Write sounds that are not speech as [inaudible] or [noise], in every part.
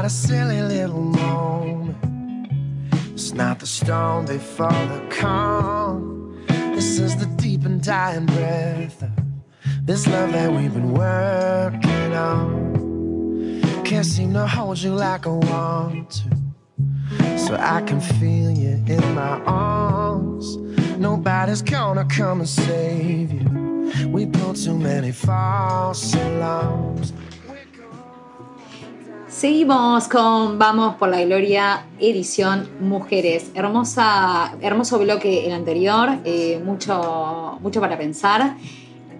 not a silly little moment. It's not the stone they fall that come. This is the deep and dying breath of this love that we've been working on. Can't seem to hold you like I want to. So I can feel you in my arms. Nobody's gonna come and save you. We built too many false alarms. Seguimos con Vamos por la Gloria, edición Mujeres. Hermosa, hermoso bloque el anterior, eh, mucho, mucho para pensar.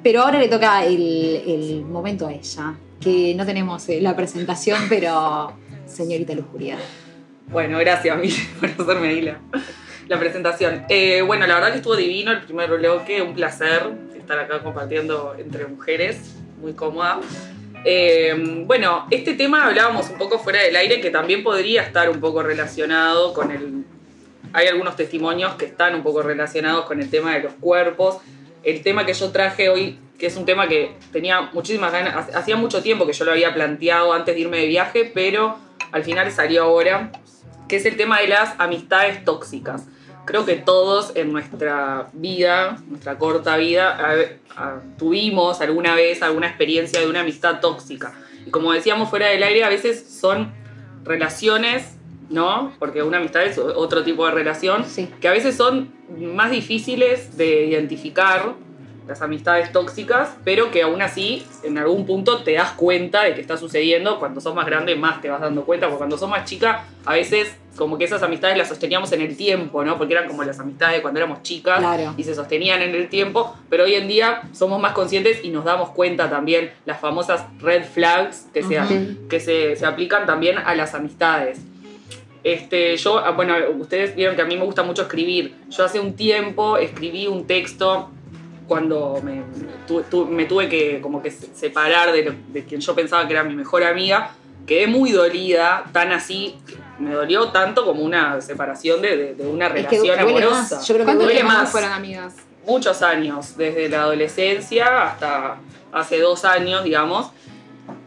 Pero ahora le toca el, momento a ella, que no tenemos eh, la presentación, pero señorita Lujuria. Bueno, gracias, Mili, [laughs] por hacerme ahí la, la presentación. Eh, bueno, la verdad que estuvo divino el primer bloque, un placer estar acá compartiendo entre mujeres, muy cómoda. Eh, bueno, este tema hablábamos un poco fuera del aire que también podría estar un poco relacionado con el... Hay algunos testimonios que están un poco relacionados con el tema de los cuerpos. El tema que yo traje hoy, que es un tema que tenía muchísimas ganas, hacía mucho tiempo que yo lo había planteado antes de irme de viaje, pero al final salió ahora, que es el tema de las amistades tóxicas. Creo que todos en nuestra vida, nuestra corta vida, a- a- tuvimos alguna vez alguna experiencia de una amistad tóxica. Y como decíamos fuera del aire, a veces son relaciones, ¿no? Porque una amistad es otro tipo de relación, Sí. que a veces son más difíciles de identificar, las amistades tóxicas, pero que aún así en algún punto te das cuenta de que está sucediendo. Cuando sos más grande más te vas dando cuenta, porque cuando sos más chica a veces como que esas amistades las sosteníamos en el tiempo, ¿no? Porque eran como las amistades de cuando éramos chicas Claro. y se sostenían en el tiempo, pero hoy en día somos más conscientes y nos damos cuenta también las famosas red flags que, se, que se, se aplican también a las amistades. Este, yo, ah, bueno, ustedes vieron que a mí me gusta mucho escribir. Yo hace un tiempo escribí un texto cuando me, tu- tu- me tuve que como que se- separar de, lo- de quien yo pensaba que era mi mejor amiga. Quedé muy dolida, tan así, me dolió tanto como una separación de, de- de una Es que relación duele amorosa. más, yo creo que ¿Cuánto duele más. fueron amigas? Muchos años, desde la adolescencia hasta hace dos años, digamos.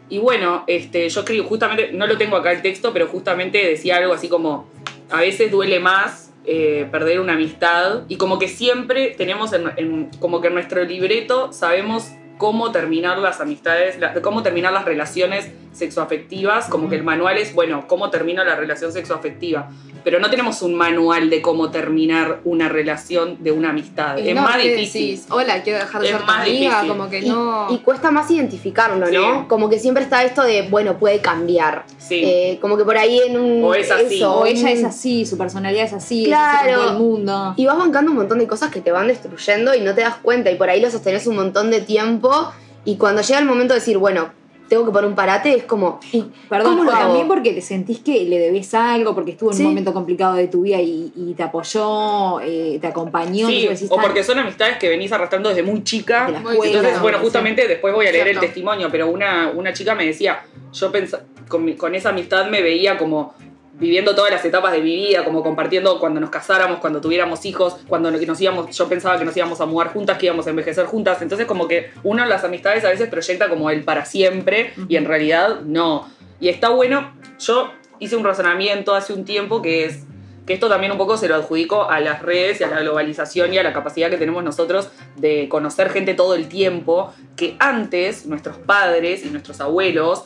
Y bueno, este, yo escribo justamente, no lo tengo acá el texto, pero justamente decía algo así como, a veces duele más eh, perder una amistad. Y como que siempre tenemos, en, como que en nuestro libreto sabemos cómo terminar las amistades, cómo terminar las relaciones sexoafectivas, como que el manual es, bueno, cómo termina la relación sexoafectiva, pero no tenemos un manual de cómo terminar una relación de una amistad. Y es no, más ¿qué difícil. decís? Hola, quiero dejar de Es ser tu más amiga, difícil. como que Y, no. y cuesta más identificarlo, Sí. ¿no? Como que siempre está esto de, bueno, puede cambiar. Sí. Eh, como que por ahí en un. O es así. eso, O ella un- es así, su personalidad es así, Claro. es así todo el mundo. Y vas bancando un montón de cosas que te van destruyendo y no te das cuenta. Y por ahí lo sostenés un montón de tiempo. Y cuando llega el momento de decir, bueno, tengo que poner un parate, es como. ¿y Perdón, ¿cómo lo también porque te sentís que le debes algo, porque estuvo en Sí. un momento complicado de tu vida y, y te apoyó, eh, te acompañó. Sí, o "Ah, porque son amistades que venís arrastrando desde muy chica. de la Muy escuela". Entonces, bueno, sí. justamente después voy a leer Cierto. el testimonio, pero una, una chica me decía, yo pensa, con, mi- con esa amistad me veía como viviendo todas las etapas de mi vida, como compartiendo cuando nos casáramos, cuando tuviéramos hijos, cuando nos íbamos, yo pensaba que nos íbamos a mudar juntas, que íbamos a envejecer juntas, entonces como que uno las amistades a veces proyecta como el para siempre y en realidad no. Y está bueno, yo hice un razonamiento hace un tiempo que es que esto también un poco se lo adjudico a las redes y a la globalización y a la capacidad que tenemos nosotros de conocer gente todo el tiempo, que antes nuestros padres y nuestros abuelos,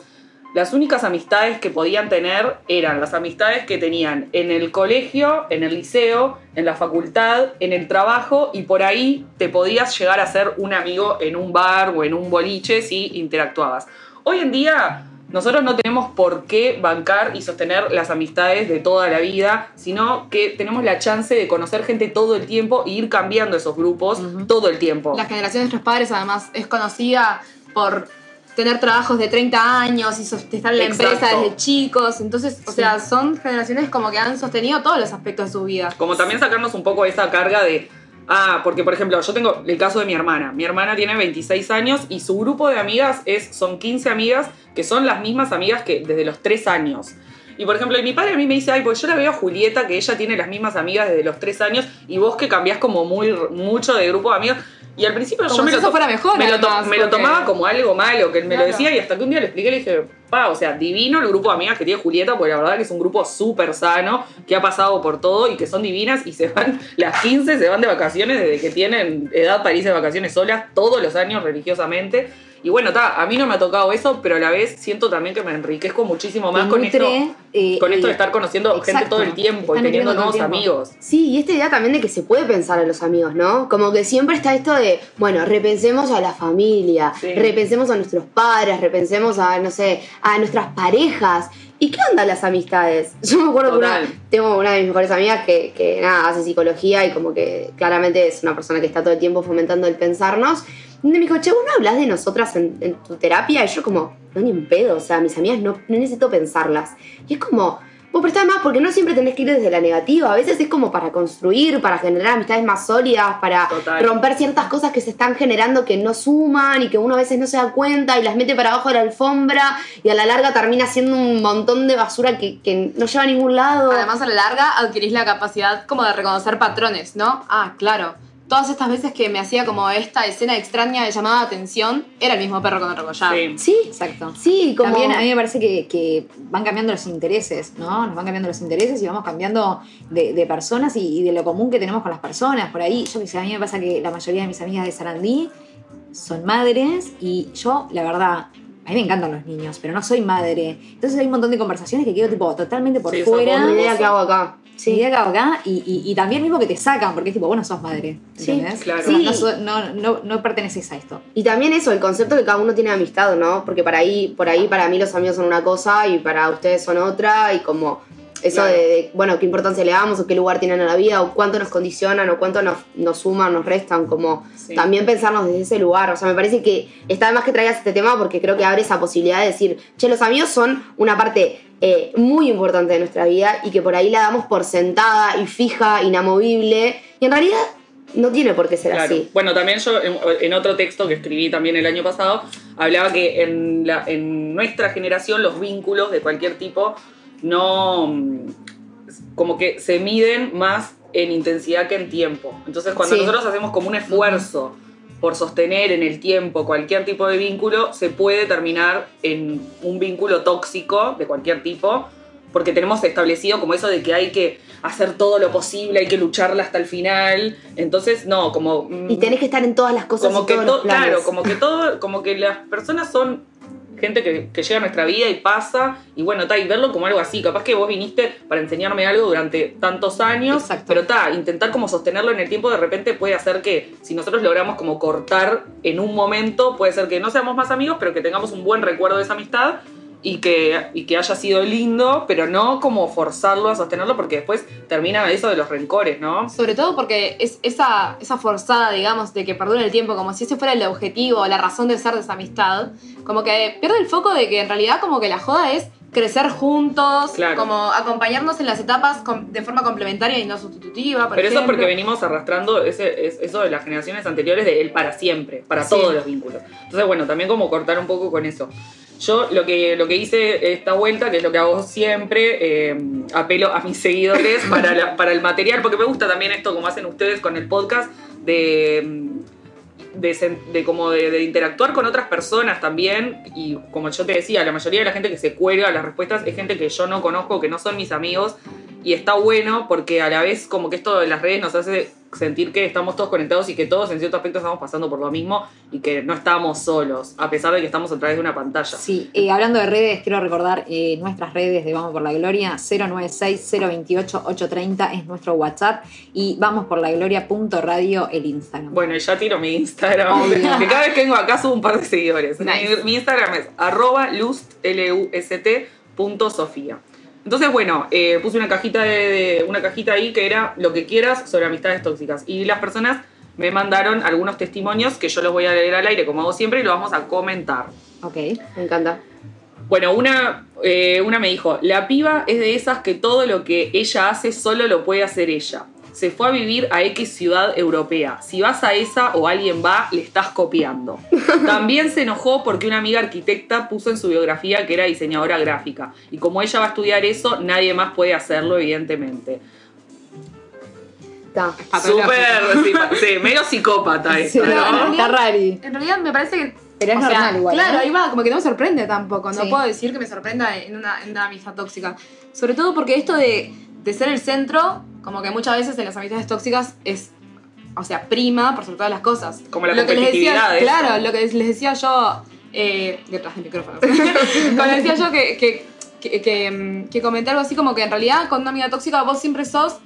las únicas amistades que podían tener eran las amistades que tenían en el colegio, en el liceo, en la facultad, en el trabajo y por ahí te podías llegar a ser un amigo en un bar o en un boliche si interactuabas. Hoy en día nosotros no tenemos por qué bancar y sostener las amistades de toda la vida, sino que tenemos la chance de conocer gente todo el tiempo e ir cambiando esos grupos todo el tiempo. La generación de nuestros padres, además, es conocida por tener trabajos de 30 años y estar en la Exacto. empresa desde chicos. Entonces, o sea, son generaciones como que han sostenido todos los aspectos de su vida. Como también sacarnos un poco esa carga de. Ah, porque por ejemplo, yo tengo el caso de mi hermana. Mi hermana tiene 26 años y su grupo de amigas es, son 15 amigas que son las mismas amigas que desde los 3 años. Y por ejemplo, mi padre a mí me dice, ay, pues yo la veo a Julieta, que ella tiene las mismas amigas desde los tres años, y vos que cambiás como muy mucho de grupo de amigos. Y al principio Como yo me si lo, eso fuera mejor, me lo, me tomaba como algo malo, que él me lo decía, y hasta que un día le expliqué, le dije, pa, o sea, divino el grupo de amigas que tiene Julieta, porque la verdad que es un grupo súper sano, que ha pasado por todo y que son divinas y se van, [laughs] las 15 se van de vacaciones desde que tienen edad para irse de vacaciones solas todos los años religiosamente. Y bueno, ta, a mí no me ha tocado eso, pero a la vez siento también que me enriquezco muchísimo más con nutre, esto, eh, con esto de estar conociendo gente todo el tiempo y teniendo nuevos tiempo. amigos. Sí, y esta idea también de que se puede pensar a los amigos, ¿no? Como que siempre está esto de, bueno, repensemos a la familia, Sí. repensemos a nuestros padres, repensemos a, no sé, a nuestras parejas. ¿Y qué onda las amistades? Yo me acuerdo que una, tengo una de mis mejores amigas que, que nada, hace psicología y como que claramente es una persona que está todo el tiempo fomentando el pensarnos. Y me dijo, che, ¿vos no hablas de nosotras en, en tu terapia? Y yo como, no, ni un pedo, o sea, mis amigas no, no necesito pensarlas. Y es como, vos prestás más porque no siempre tenés que ir desde la negativa, a veces es como para construir, para generar amistades más sólidas, para Total. romper ciertas cosas que se están generando que no suman y que uno a veces no se da cuenta y las mete para abajo de la alfombra y a la larga termina siendo un montón de basura que, que no lleva a ningún lado. Además, a la larga adquirís la capacidad como de reconocer patrones, ¿no? Ah, claro. Todas estas veces que me hacía como esta escena extraña de llamada de atención, era el mismo perro con otro collar. Sí. sí, Exacto. sí, como... También a mí me parece que, que van cambiando los intereses, ¿no? Nos van cambiando los intereses y vamos cambiando de, de personas y, y de lo común que tenemos con las personas. Por ahí, yo que sé, a mí me pasa que la mayoría de mis amigas de Sarandí son madres y yo, la verdad, a mí me encantan los niños, pero no soy madre. Entonces hay un montón de conversaciones que quedo tipo totalmente por Sí, fuera. Idea hago acá. Sí, de acá a acá y, y, y también mismo que te sacan, porque es tipo, bueno, sos madre. Sí, claro. Sí. No, no, no, no perteneces a esto. Y también eso, el concepto que cada uno tiene de amistad, ¿no? Porque para ahí, por ahí para mí los amigos son una cosa y para ustedes son otra y como eso Claro. de, de, bueno, qué importancia le damos o qué lugar tienen en la vida o cuánto nos condicionan o cuánto nos, nos suman, nos restan, como Sí. también pensarnos desde ese lugar. O sea, me parece que está de más que traigas este tema porque creo que abre esa posibilidad de decir, che, los amigos son una parte eh, muy importante de nuestra vida y que por ahí la damos por sentada y fija, inamovible y en realidad no tiene por qué ser Claro. así. Bueno, también yo en, en otro texto que escribí también el año pasado, hablaba que en, la- en nuestra generación los vínculos de cualquier tipo no... mm, como que se miden más en intensidad que en tiempo. Entonces cuando Sí. nosotros hacemos como un esfuerzo por sostener en el tiempo cualquier tipo de vínculo, se puede terminar en un vínculo tóxico de cualquier tipo, porque tenemos establecido como eso de que hay que hacer todo lo posible, hay que lucharla hasta el final. Entonces, no, como... mm, Y tenés que estar en todas las cosas como y que todos todo, los planes. claro, como que todo, como que las personas son gente que, que llega a nuestra vida y pasa, y bueno, ta, y verlo como algo así, capaz que vos viniste para enseñarme algo durante tantos años, Exacto. pero ta, intentar como sostenerlo en el tiempo de repente puede hacer que si nosotros logramos como cortar en un momento, puede ser que no seamos más amigos, pero que tengamos un buen recuerdo de esa amistad y que, y que haya sido lindo, pero no como forzarlo a sostenerlo porque después termina eso de los rencores, ¿no? Sobre todo porque es esa, esa forzada, digamos, de que perdure el tiempo, como si ese fuera el objetivo, la razón de ser de esa amistad, como que pierde el foco de que en realidad como que la joda es crecer juntos, Claro. como acompañarnos en las etapas de forma complementaria y no sustitutiva. Por Pero eso es porque venimos arrastrando ese, es- eso de las generaciones anteriores de él para siempre, para Sí. todos los vínculos. Entonces, bueno, también como cortar un poco con eso. Yo lo que, lo que hice esta vuelta, que es lo que hago siempre, eh, apelo a mis seguidores [laughs] para, la- para el material, porque me gusta también esto como hacen ustedes con el podcast, de, de, como de, de interactuar con otras personas también. Y como yo te decía, la mayoría de la gente que se cuelga las respuestas es gente que yo no conozco, que no son mis amigos. Y está bueno porque a la vez como que esto de las redes nos hace sentir que estamos todos conectados y que todos en cierto aspecto estamos pasando por lo mismo y que no estamos solos, a pesar de que estamos a través de una pantalla. Sí, eh, hablando de redes, quiero recordar eh, nuestras redes de Vamos por la Gloria, 096-028-830 es nuestro WhatsApp y Vamos por la Gloria.radio el Instagram. Bueno, y ya tiro mi Instagram. Obvio. [laughs] Que cada vez que vengo acá subo un par de seguidores. Nice. Mi, mi Instagram es arroba lust, L-U-S-T, punto Sofía. Entonces, bueno, eh, puse una cajita, de, de- una cajita ahí que era lo que quieras sobre amistades tóxicas. Y las personas me mandaron algunos testimonios que yo los voy a leer al aire, como hago siempre, y los vamos a comentar. Ok. Me encanta. Bueno, una, eh, una me dijo, la piba es de esas que todo lo que ella hace solo lo puede hacer ella. Se fue a vivir a X ciudad europea. Si vas a esa o alguien va, le estás copiando. [laughs] También se enojó porque una amiga arquitecta puso en su biografía que era diseñadora gráfica. Y como ella va a estudiar eso, nadie más puede hacerlo, evidentemente. Está. Súper, sí, [laughs] sí, medio psicópata Sí, esto, Pero ¿no? está rari. En realidad me parece que. Pero es o sea, normal igual, Claro, ¿no? ahí va, como que no me sorprende tampoco. No Sí. puedo decir que me sorprenda en una, en una amistad tóxica. Sobre todo porque esto de, de ser el centro, como que muchas veces en las amistades tóxicas es. O sea, prima por sobre todas las cosas. Como la Lo que les decía, de Claro, eso. lo que les decía yo. Eh, detrás del micrófono. [laughs] como les decía yo que, que, que, que, mm, que comenté algo así como que en realidad con una amiga tóxica vos siempre sos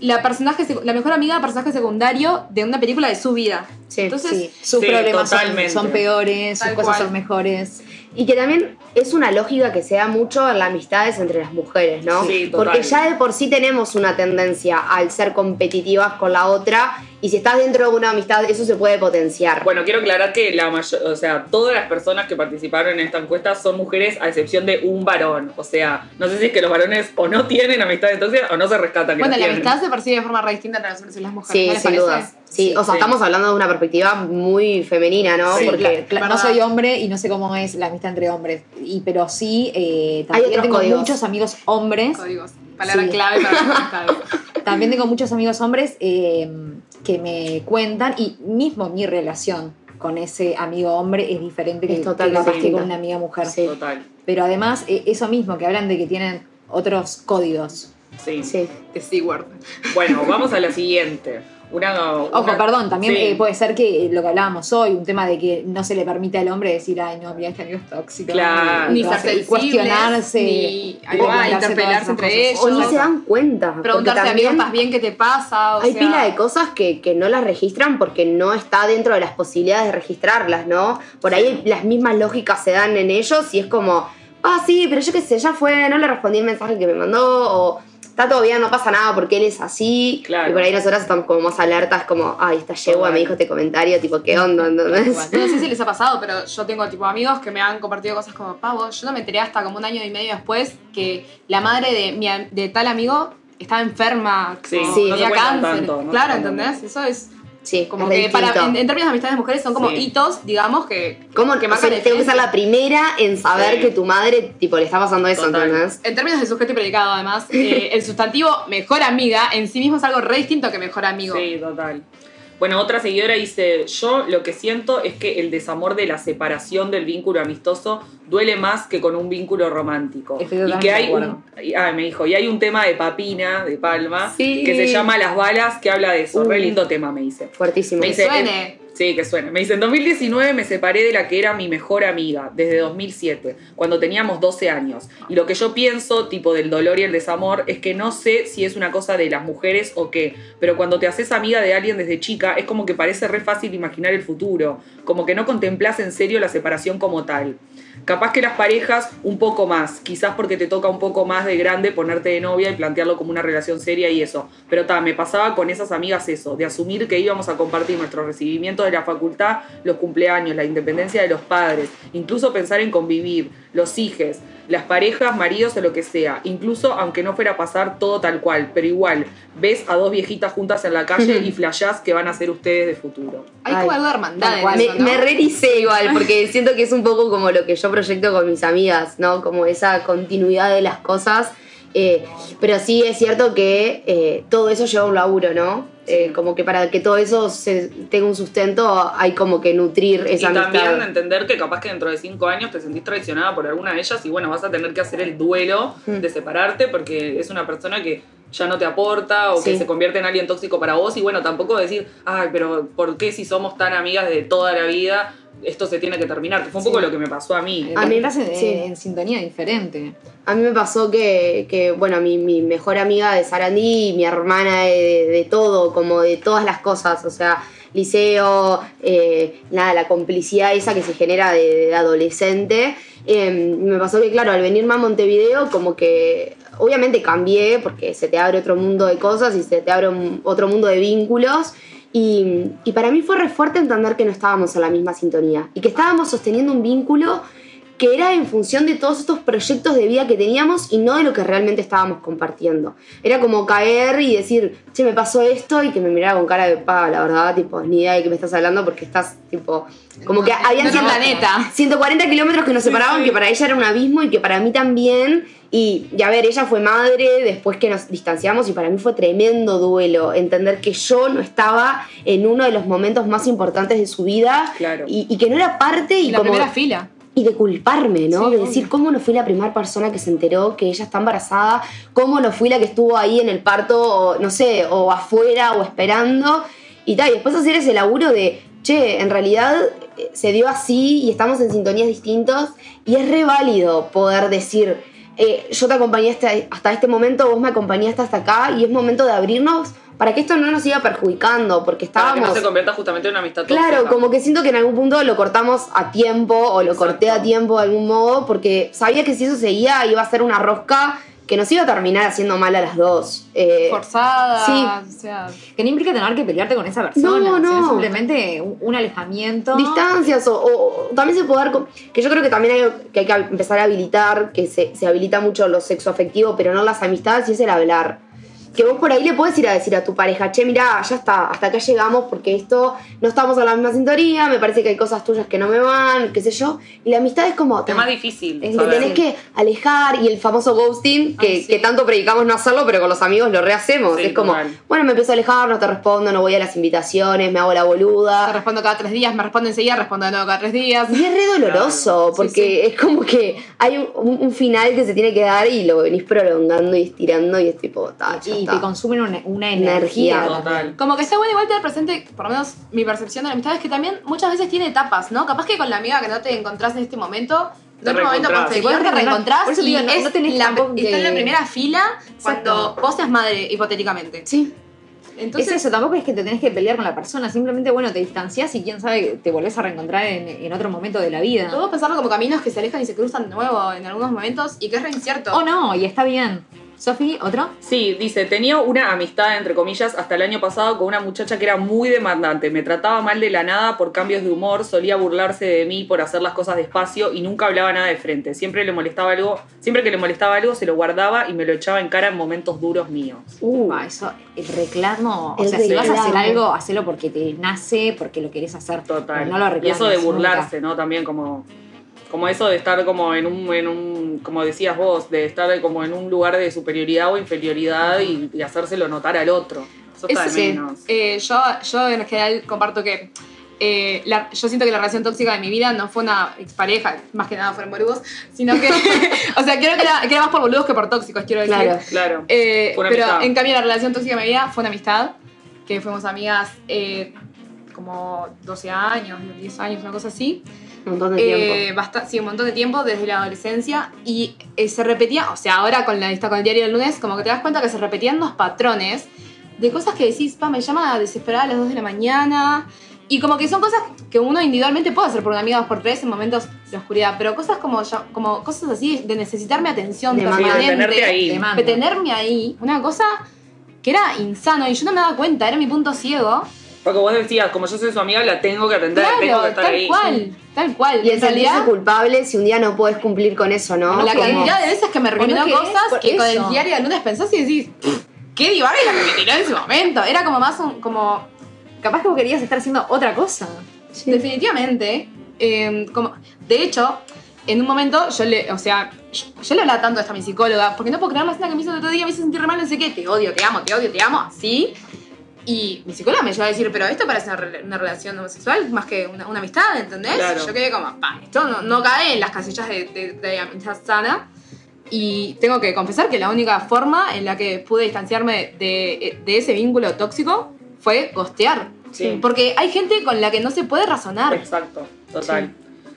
la personaje la mejor amiga personaje secundario de una película de su vida. Sí, Entonces, Sí, sus Sí, problemas son, totalmente. son peores, sus Tal cosas cual. son mejores. Y que también es una lógica que se da mucho en las amistades entre las mujeres, ¿no? Sí, total. Porque ya de por sí tenemos una tendencia al ser competitivas con la otra y si estás dentro de una amistad eso se puede potenciar. Bueno, quiero aclarar que la mayor, o sea, todas las personas que participaron en esta encuesta son mujeres a excepción de un varón. O sea, no sé si es que los varones o no tienen amistades tóxicas o no se rescatan bueno, la tienen. amistad se percibe de forma re distinta entre los hombres y las mujeres. sí, ¿no les sin parece? dudas. Sí, o sea, sí. estamos hablando de una perspectiva muy femenina, ¿no? Sí, Porque Cla- no soy hombre y no sé cómo es la amistad entre hombres. Y, pero sí, eh, también tengo códigos. muchos amigos hombres. Códigos. Palabra Sí. clave para. [laughs] También tengo muchos amigos hombres eh, que me cuentan y mismo mi relación con ese amigo hombre es diferente que, Es que que con una amiga mujer. Sí. Total. Pero además, eh, eso mismo, que hablan de que tienen otros códigos. Sí. sí. The C-word. Bueno, vamos a la siguiente. Una, Ojo, perdón, también Sí. eh, puede ser que lo que hablábamos hoy, un tema de que no se le permite al hombre decir, ay, no, mira, este amigo es tóxico. Claro. y, Ni ser cuestionarse. ni va, interpelarse entre cosas. ellos. O ni se dan cuenta. porque Preguntarse, amigo, también ¿estás bien? ¿Qué te pasa? O Hay sea, pila de cosas que, que no las registran porque no está dentro de las posibilidades de registrarlas, ¿no? Por ahí las mismas lógicas se dan en ellos y es como, ah, sí, pero yo qué sé, ya fue, no le respondí el mensaje que me mandó, o está todo bien, no pasa nada porque él es así. Claro. Y por ahí nosotras estamos como más alertas, como, ay, esta yegua me dijo este comentario, tipo, ¿qué onda? ¿entendés? No sé si les ha pasado, pero yo tengo tipo amigos que me han compartido cosas como, pavo, yo no me enteré hasta como un año y medio después que la madre de, mi, de tal amigo estaba enferma, Sí, como Sí. tenía cáncer. tanto, no se claro, ¿entendés? Eso es Sí, como que para, distinto. en, en términos de amistades de mujeres son como Sí. hitos, digamos, que, ¿Cómo? que o sea, tengo que ser la primera en saber Sí. que tu madre, tipo, le está pasando eso, Total. ¿entendés? En términos de sujeto y predicado, además, eh, el sustantivo mejor amiga en sí mismo es algo re distinto que mejor amigo. Sí, total. Bueno, otra seguidora dice, yo lo que siento es que el desamor de la separación del vínculo amistoso duele más que con un vínculo romántico. Estoy y que hay un, y- ah, me dijo, y hay un tema de Papina, de Palma, Sí. que se llama Las balas, que habla de eso. Re Uh. lindo tema, me dice. Fuertísimo. Me dice, suene. Sí, que suene. Me dice, en 2019 me separé de la que era mi mejor amiga, desde 2007, cuando teníamos 12 años. Y lo que yo pienso, tipo del dolor y el desamor, es que no sé si es una cosa de las mujeres o qué, pero cuando te haces amiga de alguien desde chica, es como que parece re fácil imaginar el futuro, como que no contemplas en serio la separación como tal. Capaz que las parejas un poco más, quizás porque te toca un poco más de grande ponerte de novia y plantearlo como una relación seria y eso. Pero ta, me pasaba con esas amigas eso, de asumir que íbamos a compartir nuestro recibimiento de la facultad, los cumpleaños, la independencia de los padres, incluso pensar en convivir, los hijes, las parejas, maridos o lo que sea, incluso aunque no fuera a pasar todo tal cual, pero igual, ves a dos viejitas juntas en la calle [laughs] y flashás que van a ser ustedes de futuro. Hay Ay, como algo de hermandad en eso, Me, ¿no? me rericé igual, porque siento que es un poco como lo que yo proyecto con mis amigas, ¿no? Como esa continuidad de las cosas. Eh, pero sí es cierto que eh, todo eso lleva un laburo, ¿no? Eh, como que para que todo eso se, tenga un sustento hay como que nutrir esa y también amistad. entender que capaz que dentro de cinco años te sentís traicionada por alguna de ellas y bueno, vas a tener que hacer el duelo Mm. de separarte porque es una persona que ya no te aporta o que se convierte en alguien tóxico para vos y bueno, tampoco decir, ay, pero ¿por qué si somos tan amigas de toda la vida esto se tiene que terminar? Que fue un poco lo que me pasó a mí. A mí- estás en, sí. en sintonía diferente. A mí me pasó que, que, bueno, mi, mi mejor amiga de Sarandí y mi hermana de, de todo, como de todas las cosas, o sea, liceo, eh, nada, la complicidad esa que se genera de, de adolescente. Eh, me pasó que, claro, al venirme a Montevideo, como que obviamente cambié porque se te abre otro mundo de cosas y se te abre un- otro mundo de vínculos. Y, y para mí fue re fuerte entender que no estábamos en la misma sintonía y que estábamos sosteniendo un vínculo que era en función de todos estos proyectos de vida que teníamos y no de lo que realmente estábamos compartiendo. Era como caer y decir, che, me pasó esto y que me mirara con cara de paga, la verdad, tipo, ni idea de qué me estás hablando porque estás, tipo, como que habían en otro 100 planeta. 140 kilómetros que nos separaban, que para ella era un abismo y que para mí también. Y, y a ver, ella fue madre después que nos distanciamos y para mí fue tremendo duelo entender que yo no estaba en uno de los momentos más importantes de su vida Claro. y, y que no era parte y la como primera fila. Y de culparme, ¿no? Sí, de decir cómo no fui la primera persona que se enteró que ella está embarazada, cómo no fui la que estuvo ahí en el parto, o, no sé, o afuera, o esperando, y tal. Y después hacer ese laburo de, che, en realidad eh, se dio así y estamos en sintonías distintos, y es re válido poder decir, eh, yo te acompañé hasta, hasta este momento, vos me acompañaste hasta acá, y es momento de abrirnos para que esto no nos siga perjudicando, porque Para que estábamos... no se convierta justamente en una amistad Claro, tóxica. como que siento que en algún punto lo cortamos a tiempo o lo corté a tiempo de algún modo porque sabía que si eso seguía iba a ser una rosca que nos iba a terminar haciendo mal a las dos. Eh, Forzada. sí. O sea, Que no implica tener que pelearte con esa persona. No, no. sino simplemente un, un alejamiento. distancias o, también se puede dar con- que yo creo que también hay algo que hay que empezar a habilitar que se, se habilita mucho lo sexo afectivo pero no las amistades y es el hablar que vos por ahí le puedes ir a decir a tu pareja che mira ya está hasta acá llegamos porque esto no estamos en la misma sintonía me parece que hay cosas tuyas que no me van qué sé yo y la amistad es como Es más difícil. es que saber. tenés que alejar y el famoso ghosting que, Ay, sí. que tanto predicamos no hacerlo, pero con los amigos lo rehacemos. Sí, es como, bueno, me empiezo a alejar, no te respondo, no voy a las invitaciones, me hago la te boluda. respondo cada tres días, me responde enseguida, respondo de nuevo cada tres días. Y es re doloroso, Claro. porque es como que hay un, final que se tiene que dar y lo venís prolongando y estirando y es tipo, ta, ya y te consumen una, una Energía. Total. Como que está bueno igual tener presente, por lo menos mi percepción de la amistad es que también muchas veces tiene etapas, ¿no? Capaz que con la amiga que no te encontrás en este momento, en otro momento posterior Igual te reencontrás por eso y no- es no tenés la, tampoco está en la primera fila cuando Exacto. vos seas madre, hipotéticamente. Sí. Entonces, es eso, tampoco es que te tenés que pelear con la persona, simplemente, bueno, te distancias y quién sabe, te volvés a reencontrar en, en otro momento de la vida. podemos pensarlo como caminos que se alejan y se cruzan de nuevo en algunos momentos y que es re incierto. O no, y está bien. Sofi, ¿otro? Sí, dice, tenía una amistad, entre comillas, hasta el año pasado con una muchacha que era muy demandante. Me trataba mal de la nada por cambios de humor, solía burlarse de mí por hacer las cosas despacio y nunca hablaba nada de frente. Siempre le molestaba algo, siempre que le molestaba algo se lo guardaba y me lo echaba en cara en momentos duros míos. Uh, eso, el reclamo. El o sea, si vas a hacer algo, hacelo porque te nace, porque lo querés hacer. Total. No lo y reclames eso de nunca. burlarse, ¿no? También como, como eso de estar como en un, en un, como decías vos, de estar como en un lugar de superioridad o inferioridad y, y hacérselo notar al otro. Eso está Eso de sí. menos. Eh, yo, yo en general comparto que eh, la- yo siento que la relación tóxica de mi vida no fue una expareja, más que nada fueron boludos, sino que, [laughs] [laughs] o sea, creo que era, que era más por boludos que por tóxicos, quiero decir. Claro. Claro. Eh, pero amistad. en cambio la relación tóxica de mi vida fue una amistad, que fuimos amigas eh, como 12 años, 10 años, una cosa así. Un montón de Eh, tiempo. basta- sí, un montón de tiempo desde la adolescencia y eh, se repetía, o sea, ahora con la lista con el diario del lunes, como que te das cuenta que se repetían los patrones de cosas que decís, pa, me llama desesperada a las 2 de la mañana. Y como que son cosas que uno individualmente puede hacer por una amiga dos por tres en momentos de oscuridad, pero cosas como, ya- como cosas así de necesitarme atención De permanente, de tenerte ahí. De tenerme ahí, una cosa que era insano y yo no me daba cuenta, era mi punto ciego. Porque vos decías, como yo soy su amiga, la tengo que atender, tengo que Claro, estar tal ahí. cual, tal cual. Y en el sentirse realidad, culpable si un día no puedes cumplir con eso, ¿no? la Como- cantidad de veces que me recriminó querés cosas que con el diario del lunes pensás y decís, qué divaga la que me tiró en ese momento. Era como más un, como, Capaz que vos querías estar haciendo otra cosa. Sí. definitivamente, eh, como, de hecho, en un momento yo le, o sea, yo, yo le hablaba tanto a esta mi psicóloga, porque no puedo creer la escena que me hizo el otro día, me hizo sentir re mal, no sé qué, te odio, te amo, te odio, te amo, así. Y mi psicóloga me llevó a decir, pero esto parece una, una relación homosexual más que una, una amistad, ¿entendés? Claro. Yo quedé como, pa, esto no, no cae en las casillas de, de, de amistad sana. Y tengo que confesar que la única forma en la que pude distanciarme de, de ese vínculo tóxico fue costear. Sí. Porque hay gente con la que no se puede razonar. Exacto, total.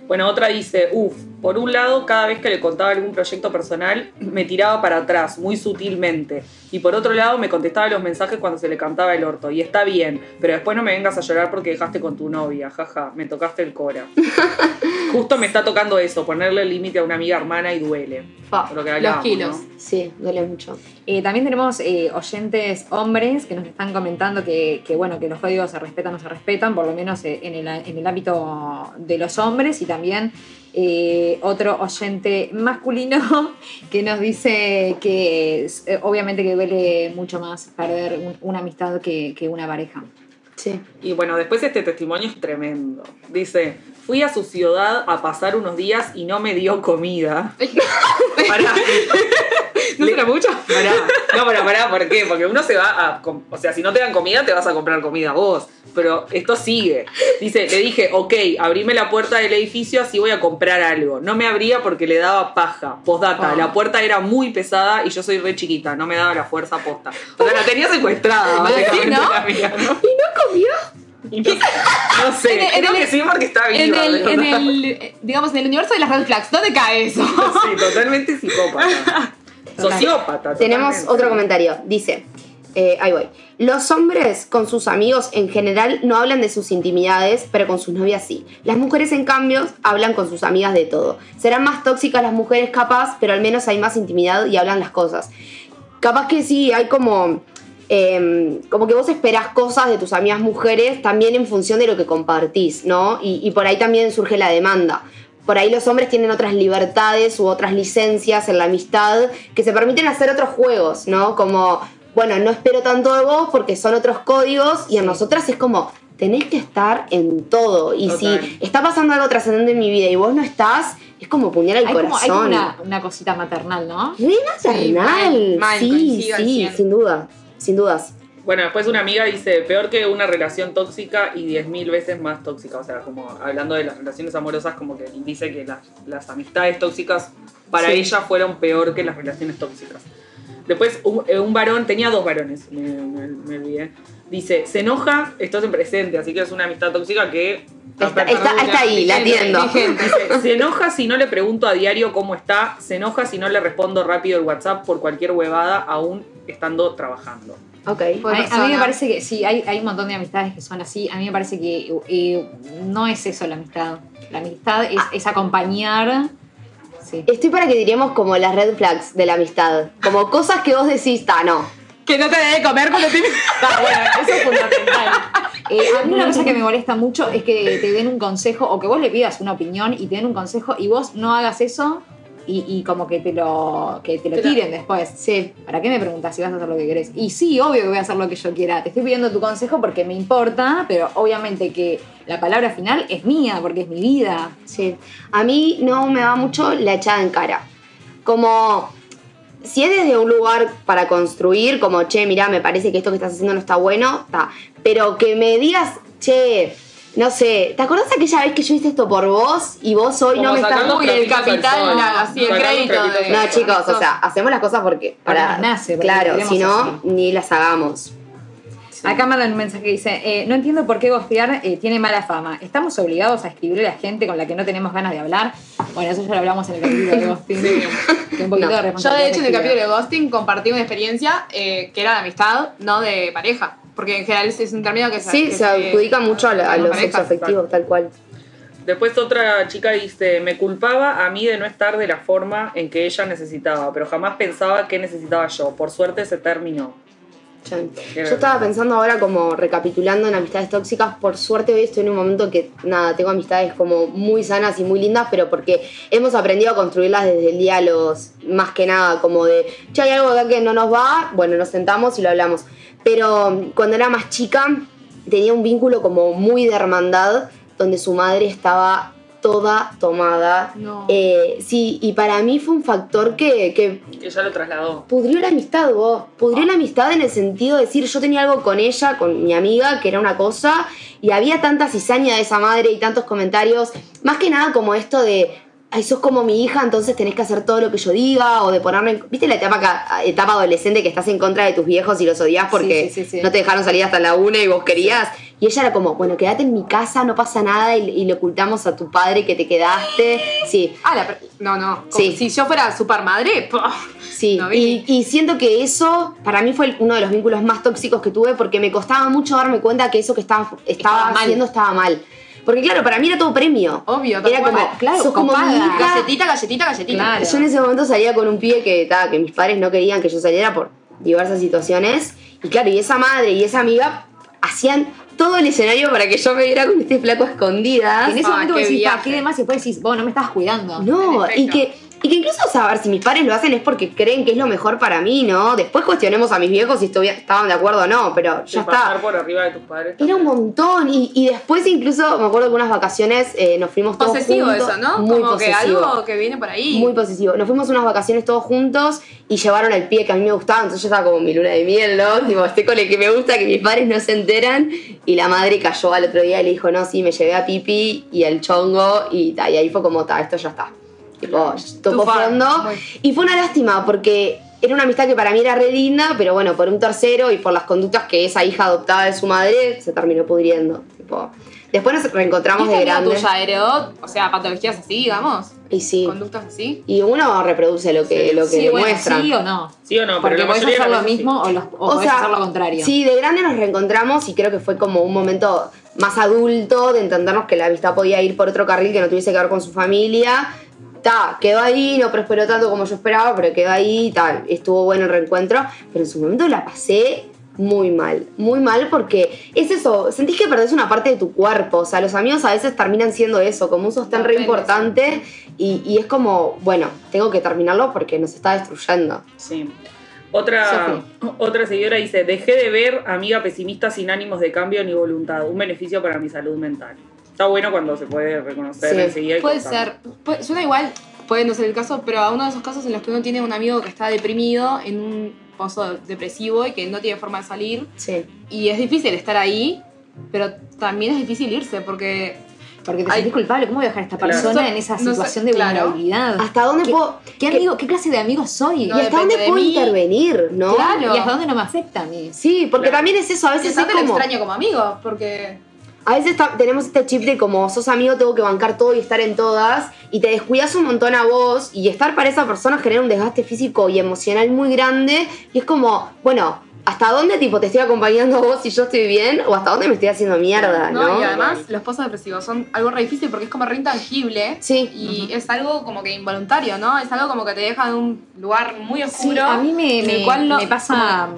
Bueno, otra dice, uff, por un lado, cada vez que le contaba algún proyecto personal, me tiraba para atrás, muy sutilmente. Y por otro lado, me contestaba los mensajes cuando se le cantaba el orto. Y está bien, pero después no me vengas a llorar porque dejaste con tu novia, jaja, me tocaste el cora. [laughs] Justo me está tocando eso, ponerle el límite a una amiga hermana y duele. Fa, Lo que Los kilos. ¿no? Sí, duele mucho. Eh, también tenemos eh, oyentes hombres que nos están comentando que, que, bueno, que los códigos se respetan o no se respetan, por lo menos eh, en el, en el ámbito de los hombres, y también eh, otro oyente masculino [laughs] que nos dice que eh, obviamente que duele mucho más perder un- una amistad que, que una pareja. Sí. Y bueno, después este testimonio es tremendo. Dice, fui a su ciudad a pasar unos días y no me dio comida. [laughs] Pará. ¿No será mucho? Pará. No, pará, pará, ¿por qué? Porque uno se va a... O sea, si no te dan comida, te vas a comprar comida vos. Pero esto sigue. Dice, le dije, ok, abrime la puerta del edificio, así voy a comprar algo. No me abría porque le daba paja. Postdata, Ah. la puerta era muy pesada y yo soy re chiquita, no me daba la fuerza posta. O sea, la tenía secuestrada, [laughs] ¿no? ¿Y no comió? [laughs] No, sé, En el- creo en el- que sí porque está viva. En el, en el, [laughs] digamos, en el universo de las red flags, ¿dónde cae eso? Sí, totalmente psicópata. [laughs] Sociópata. Tenemos totalmente. otro comentario. Dice, eh, ahí voy. Los hombres con sus amigos en general no hablan de sus intimidades, pero con sus novias sí. Las mujeres, en cambio, hablan con sus amigas de todo. Serán más tóxicas las mujeres capaz, pero al menos hay más intimidad y hablan las cosas. Capaz que sí, hay como... eh, como que vos esperás cosas de tus amigas mujeres también en función de lo que compartís, ¿no? Y, y por ahí también surge la demanda. Por ahí los hombres tienen otras libertades u otras licencias en la amistad que se permiten hacer otros juegos, ¿no? Como, bueno, no espero tanto de vos porque son otros códigos y en nosotras es como, tenés que estar en todo. Y Total. si está pasando algo trascendente en mi vida y vos no estás, es como puñal al Hay como, hay como corazón. una, una cosita maternal, ¿no? Re maternal. mal, mal, sí, sí, cien. sin duda, sin dudas. Bueno, después una amiga dice, peor que una relación tóxica y 10.000 veces más tóxica. O sea, como hablando de las relaciones amorosas, como que dice que las, las amistades tóxicas para Sí. ella fueron peor que las relaciones tóxicas. Después un, eh, un varón, tenía dos varones, me, me- me olvidé. Dice, se enoja, esto es en presente, así que es una amistad tóxica que... Está, está- está ahí, la atiendo. Dice, [laughs] se enoja si no le pregunto a diario cómo está, se enoja si no le respondo rápido el WhatsApp por cualquier huevada, aún estando trabajando. Ok. A, a mí me parece que sí, hay, hay un montón de amistades que son así. A mí me parece que eh, no es eso la amistad. La amistad es, es acompañar. Sí. Estoy para que diríamos como las red flags de la amistad. Como cosas que vos decís, ta, no. Que no te debe comer cuando. Está [laughs] bueno, eso es fundamental. Eh, a mí una cosa que me molesta mucho es que te den un consejo o que vos le pidas una opinión y te den un consejo y vos no hagas eso y, y como que te lo, que te lo Te lo- tiren después. Sí. ¿Para qué me preguntas si vas a hacer lo que querés? Y sí, obvio que voy a hacer lo que yo quiera. Te estoy pidiendo tu consejo porque me importa, pero obviamente que la palabra final es mía porque es mi vida. Sí. A mí no me va mucho la echada en cara. Como si es desde un lugar para construir, como, che, mirá, me parece que esto que estás haciendo no está bueno, está. Pero que me digas, che, no sé, ¿te acordás aquella vez que yo hice esto por vos y vos hoy no Como me estás... sacando Uy, el capital, la- así, el crédito de- No, chicos, o sea, hacemos las cosas porque... Para, nos nace, porque claro, si no, así. ni las hagamos. Acá mandan un mensaje que dice, eh, no entiendo por qué gostear eh, tiene mala fama. ¿Estamos obligados a escribirle a gente con la que no tenemos ganas de hablar? Bueno, eso ya lo hablamos en el capítulo de [laughs] ghosting. Que un poquito No. de Yo, de hecho, en el capítulo de Ghosting compartí una experiencia eh, que era de amistad, no de pareja. Porque en general es un término que se. Sí, que se adjudica mucho a, la- a las los parejas. sexoafectivos, tal cual. Después otra chica dice, me culpaba a mí de no estar de la forma en que ella necesitaba, pero jamás pensaba que necesitaba yo. Por suerte se terminó. Yo yo estaba pensando ahora como recapitulando en amistades tóxicas, por suerte hoy estoy en un momento que nada, tengo amistades como muy sanas y muy lindas, pero porque hemos aprendido a construirlas desde el diálogo, más que nada, como de, che, hay algo acá que no nos va, bueno, nos sentamos y lo hablamos. Pero cuando era más chica tenía un vínculo como muy de hermandad, donde su madre estaba toda tomada. No. Eh, sí, y para mí fue un factor que, que Que ya lo trasladó. pudrió la amistad, vos. Pudrió la amistad en el sentido de decir, yo tenía algo con ella, con mi amiga, que era una cosa, y había tanta cizaña de esa madre y tantos comentarios, más que nada como esto de, ay, sos como mi hija, entonces tenés que hacer todo lo que yo diga, o de ponerme, en- viste la etapa, etapa adolescente que estás en contra de tus viejos y los odias porque Sí, sí, sí, sí. no te dejaron salir hasta la una y vos querías, y ella era como, bueno, quédate en mi casa, no pasa nada, y, y le ocultamos a tu padre que te quedaste, sí. Ah, la no, no. Como Sí. Si yo fuera super madre, [laughs] Sí, No y, siento que eso para mí fue uno de los vínculos más tóxicos que tuve porque me costaba mucho darme cuenta que eso que estaba, estaba Estaba mal. haciendo estaba mal. Porque claro, para mí era todo premio. Obvio, Era como, Claro, sos como hija. Galletita, galletita, galletita. Claro. Yo en ese momento salía con un pibe que, ta, que mis padres no querían que yo saliera por diversas situaciones. Y claro, y esa madre y esa amiga hacían todo el escenario para que yo me viera con este flaco a escondidas. Y en ese Ah, momento vos decís, pa. ¿qué demás? Y después decís, vos no me estabas cuidando. No, y que, y que incluso saber si mis padres lo hacen es porque creen que es lo mejor para mí, ¿no? Después cuestionemos a mis viejos si estuvi- estaban de acuerdo o no, pero ya pasar está. por arriba de tus padres. Era un montón. Y, y después incluso, me acuerdo que unas vacaciones eh, nos fuimos todos Posesivo juntos. eso, ¿no? Muy como que posesivo. algo que viene por ahí. Muy posesivo. Nos fuimos unas vacaciones todos juntos y llevaron el pie que a mí me gustaba. Entonces yo estaba como mi luna de miel, ¿no? [laughs] Tipo, estoy con el que me gusta, que mis padres no se enteran. Y la madre cayó al otro día y le dijo, no, sí, me llevé a Pipi y el chongo. Y, ta, y ahí fue como, ta, esto ya está. Tipo, tocó fondo. Muy. Y fue una lástima porque era una amistad que para mí era re linda, pero bueno, por un tercero y por las conductas que esa hija adoptaba de su madre, se terminó pudriendo. Tipo, después nos reencontramos ¿Y de grandes. tuya heredó, o sea, patologías así, digamos? Y sí. Conductas así. Y uno reproduce lo que, Sí. lo que Sí, bueno, muestran. sí o no. ¿Sí o no? Porque la podés hacer lo mismo o, los, o, podés hacer lo contrario. Sí, de grande nos reencontramos y creo que fue como un momento más adulto de entendernos que la amistad podía ir por otro carril que no tuviese que ver con su familia. Ta, quedó ahí, no prosperó tanto como yo esperaba, pero quedó ahí, tal, estuvo bueno el reencuentro, pero en su momento la pasé muy mal, muy mal porque es eso, sentís que perdés una parte de tu cuerpo, o sea, los amigos a veces terminan siendo eso, como un sostén re importante y, y es como, bueno, tengo que terminarlo porque nos está destruyendo. Sí. Otra, otra seguidora dice, dejé de ver amiga pesimista sin ánimos de cambio ni voluntad, un beneficio para mi salud mental. Está bueno cuando se puede reconocer Sí. enseguida. y Puede contarlo. ser, puede- suena igual, puede no ser el caso, pero a uno de esos casos en los que uno tiene un amigo que está deprimido en un pozo depresivo y que no tiene forma de salir. Sí. Y es difícil estar ahí, pero también es difícil irse porque Porque te Ay. sentís culpable. ¿Cómo voy a dejar a esta Claro. persona en esa No sé, situación de claro. vulnerabilidad? ¿Hasta dónde ¿Qué, puedo, ¿qué, amigo, ¿Qué clase de amigo soy? No y hasta dónde puedo mí. intervenir, no? Claro. ¿Y hasta dónde no me acepta a mí? Sí, porque Claro. también es eso, a veces es como... extraño como amigo, porque A veces tenemos este chip de como sos amigo, tengo que bancar todo y estar en todas, y te descuidas un montón a vos, y estar para esa persona genera un desgaste físico y emocional muy grande, y es como, bueno, ¿hasta dónde tipo te estoy acompañando a vos y yo estoy bien? ¿O hasta dónde me estoy haciendo mierda, ¿no? no? Y además los pozos depresivos son algo re difícil porque es como re intangible. Sí. Y es algo como que involuntario, ¿no? Es algo como que te deja en un lugar muy Sí, oscuro. a mí me, me- cual no- me pasa.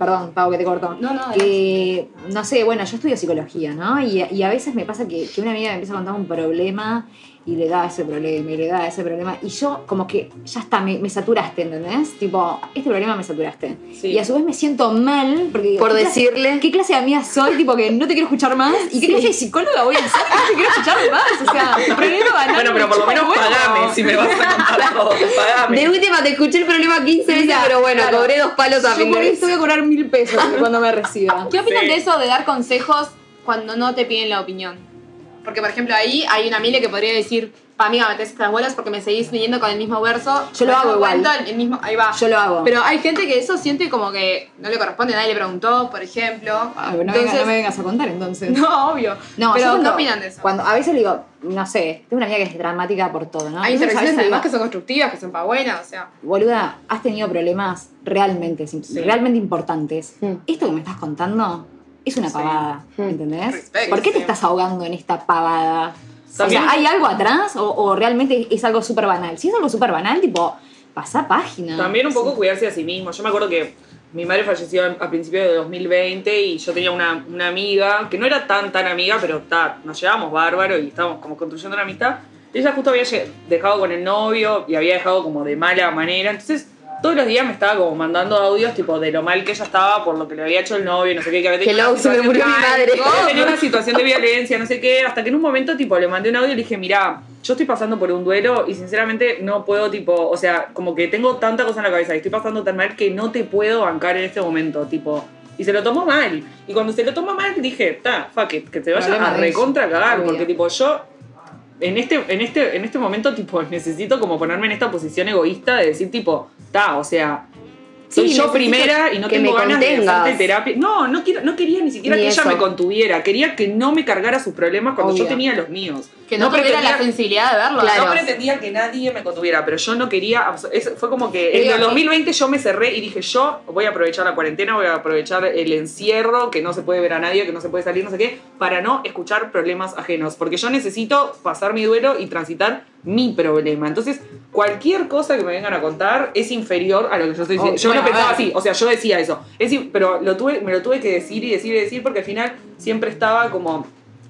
Perdón, Pau, que te corto. No, no, Que, no sé, bueno, yo estudio psicología, ¿no? Y, y a veces me pasa que, que una amiga me empieza a contar un problema y le da ese problema y le da ese problema. Y yo, como que ya está, me, me saturaste, ¿entendés? Tipo, este problema me saturaste. Sí. Y a su vez me siento mal porque. Por ¿qué clase- decirle. ¿Qué clase de amiga soy? Tipo, que no te quiero escuchar más. ¿Y qué Sí. clase de psicóloga voy a ser? No te quiero escuchar más. O sea, problema banal. Bueno, pero por lo menos pagame si me vas a contar todo. Pagame. De última te escuché el problema 15 veces, pero bueno, claro. cobré dos palos a Yo fin de por mes. esto voy a cobrar mil pesos cuando me reciba. ¿Qué opinan Sí. de eso de dar consejos cuando no te piden la opinión? Porque, por ejemplo, ahí hay una Mile que podría decir, pa, amiga, me metes estas bolas porque me seguís viniendo con el mismo verso. Yo lo hago igual. El mismo, ahí va. Yo lo hago. Pero hay gente que eso siente como que no le corresponde, nadie le preguntó, por ejemplo. Ah, no, Entonces, venga- no me vengas a contar entonces. [laughs] no, obvio. No, pero yo ¿qué cuando- opinan de eso? Cuando a veces le digo, no sé, tengo una amiga que es dramática por todo, ¿no? hay le además que son constructivas, que son pa' buenas, o sea. Boluda, has tenido problemas realmente, realmente importantes. Mm. Esto que me estás contando es una Sí. pavada, Mm. ¿entendés? Respect, ¿Por qué te sí. estás ahogando en esta pavada? También- O sea, ¿hay algo atrás o, o realmente es algo súper banal? Si es algo súper banal, tipo, pasa página. También un poco cuidarse a sí mismo. Yo me acuerdo que mi madre falleció a principios de 2020 y yo tenía una, una amiga que no era tan tan amiga, pero ta, nos llevábamos bárbaro y estábamos como construyendo una amistad. Ella justo había dejado con el novio y había dejado como de mala manera. Entonces todos los días me estaba como mandando audios tipo de lo mal que ella estaba por lo que le había hecho el novio, no sé qué, que había tenido una se me murió mi madre. que tenido una situación de violencia, no sé qué, hasta que en un momento tipo le mandé un audio y le dije, mira, yo estoy pasando por un duelo y sinceramente no puedo tipo, o sea, como que tengo tanta cosa en la cabeza y estoy pasando tan mal que no te puedo bancar en este momento, tipo. Y se lo tomó mal. Y cuando se lo tomó mal dije, ta, fuck it, que te vaya Problema a recontra cagar, porque tipo yo en este, en este, en este momento, tipo, [laughs] necesito como ponerme en esta posición egoísta de decir, tipo, ta, o sea, Soy Sí, yo primera y no que tengo me ganas de contengas. hacerte terapia. No, no, quiero, no quería ni siquiera Ni que ella me contuviera. Quería que no me cargara sus problemas cuando yo tenía los míos. Que no, tuviera la sensibilidad de verlo. Claro. No pretendía que nadie me contuviera, pero yo no quería. es- fue como que en el digo, 2020 yo me cerré y dije: Yo voy a aprovechar la cuarentena, voy a aprovechar el encierro, que no se puede ver a nadie, que no se puede salir, no sé qué, para no escuchar problemas ajenos. Porque yo necesito pasar mi duelo y transitar mi problema. Entonces, cualquier cosa que me vengan a contar es inferior a lo que yo estoy diciendo. Oh, yo bueno, no pensaba así, o sea, yo decía eso. Es decir, pero lo tuve, me lo tuve que decir y decir y decir porque al final siempre estaba como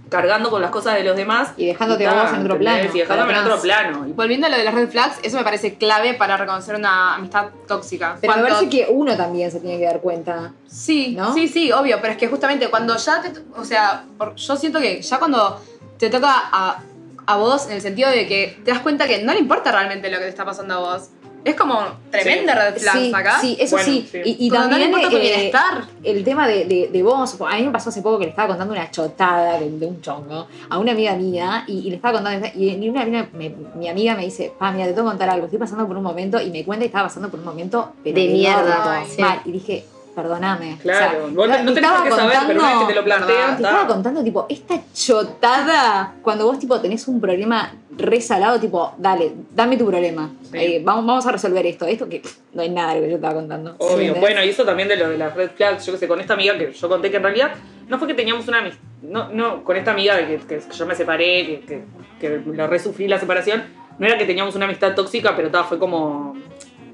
cargando con las cosas de los demás Y dejándote ta, vos en otro plano, Y dejándome en otro plano. Y Volviendo a lo de las red flags, eso me parece clave para reconocer una amistad tóxica. Pero me Cuando- parece que uno también se tiene que dar cuenta. Sí, ¿No? sí, sí, obvio, pero es que justamente cuando ya te. O sea, por- yo siento que ya cuando te toca a, a vos, en el sentido de que te das cuenta que no le importa realmente lo que te está pasando a vos. Es como tremenda red flags Sí, acá. sí, eso Bueno, sí. sí. Y, y Cuando no le también importa tu eh, bienestar. el tema de, de, de vos. A mí me pasó hace poco que le estaba contando una chotada de, de un chongo a una amiga mía y, y le estaba contando. Y una, una- me- mi amiga me dice: Pa, mira, te tengo que contar algo. Estoy pasando por un momento y me cuenta que estaba pasando por un momento pero De mierda, sí. mal. Y dije: Perdóname. Claro, O sea, vos no- no te tenés por qué saber, pero una vez que te lo plantean, Te ta. estaba contando, tipo, esta chotada, cuando vos, tipo, tenés un problema resalado, tipo, dale, dame tu problema. Sí. Eh, vamos, vamos a resolver esto. Esto que pff, no es nada de lo que yo estaba contando. Obvio. ¿entendés? Bueno, y eso también de lo de las red flags, yo que sé, con esta amiga que yo conté que en realidad no fue que teníamos una amistad, no, no, con esta amiga que, que yo me separé, que, que, que lo resufrí la separación, no era que teníamos una amistad tóxica, pero ta, fue como,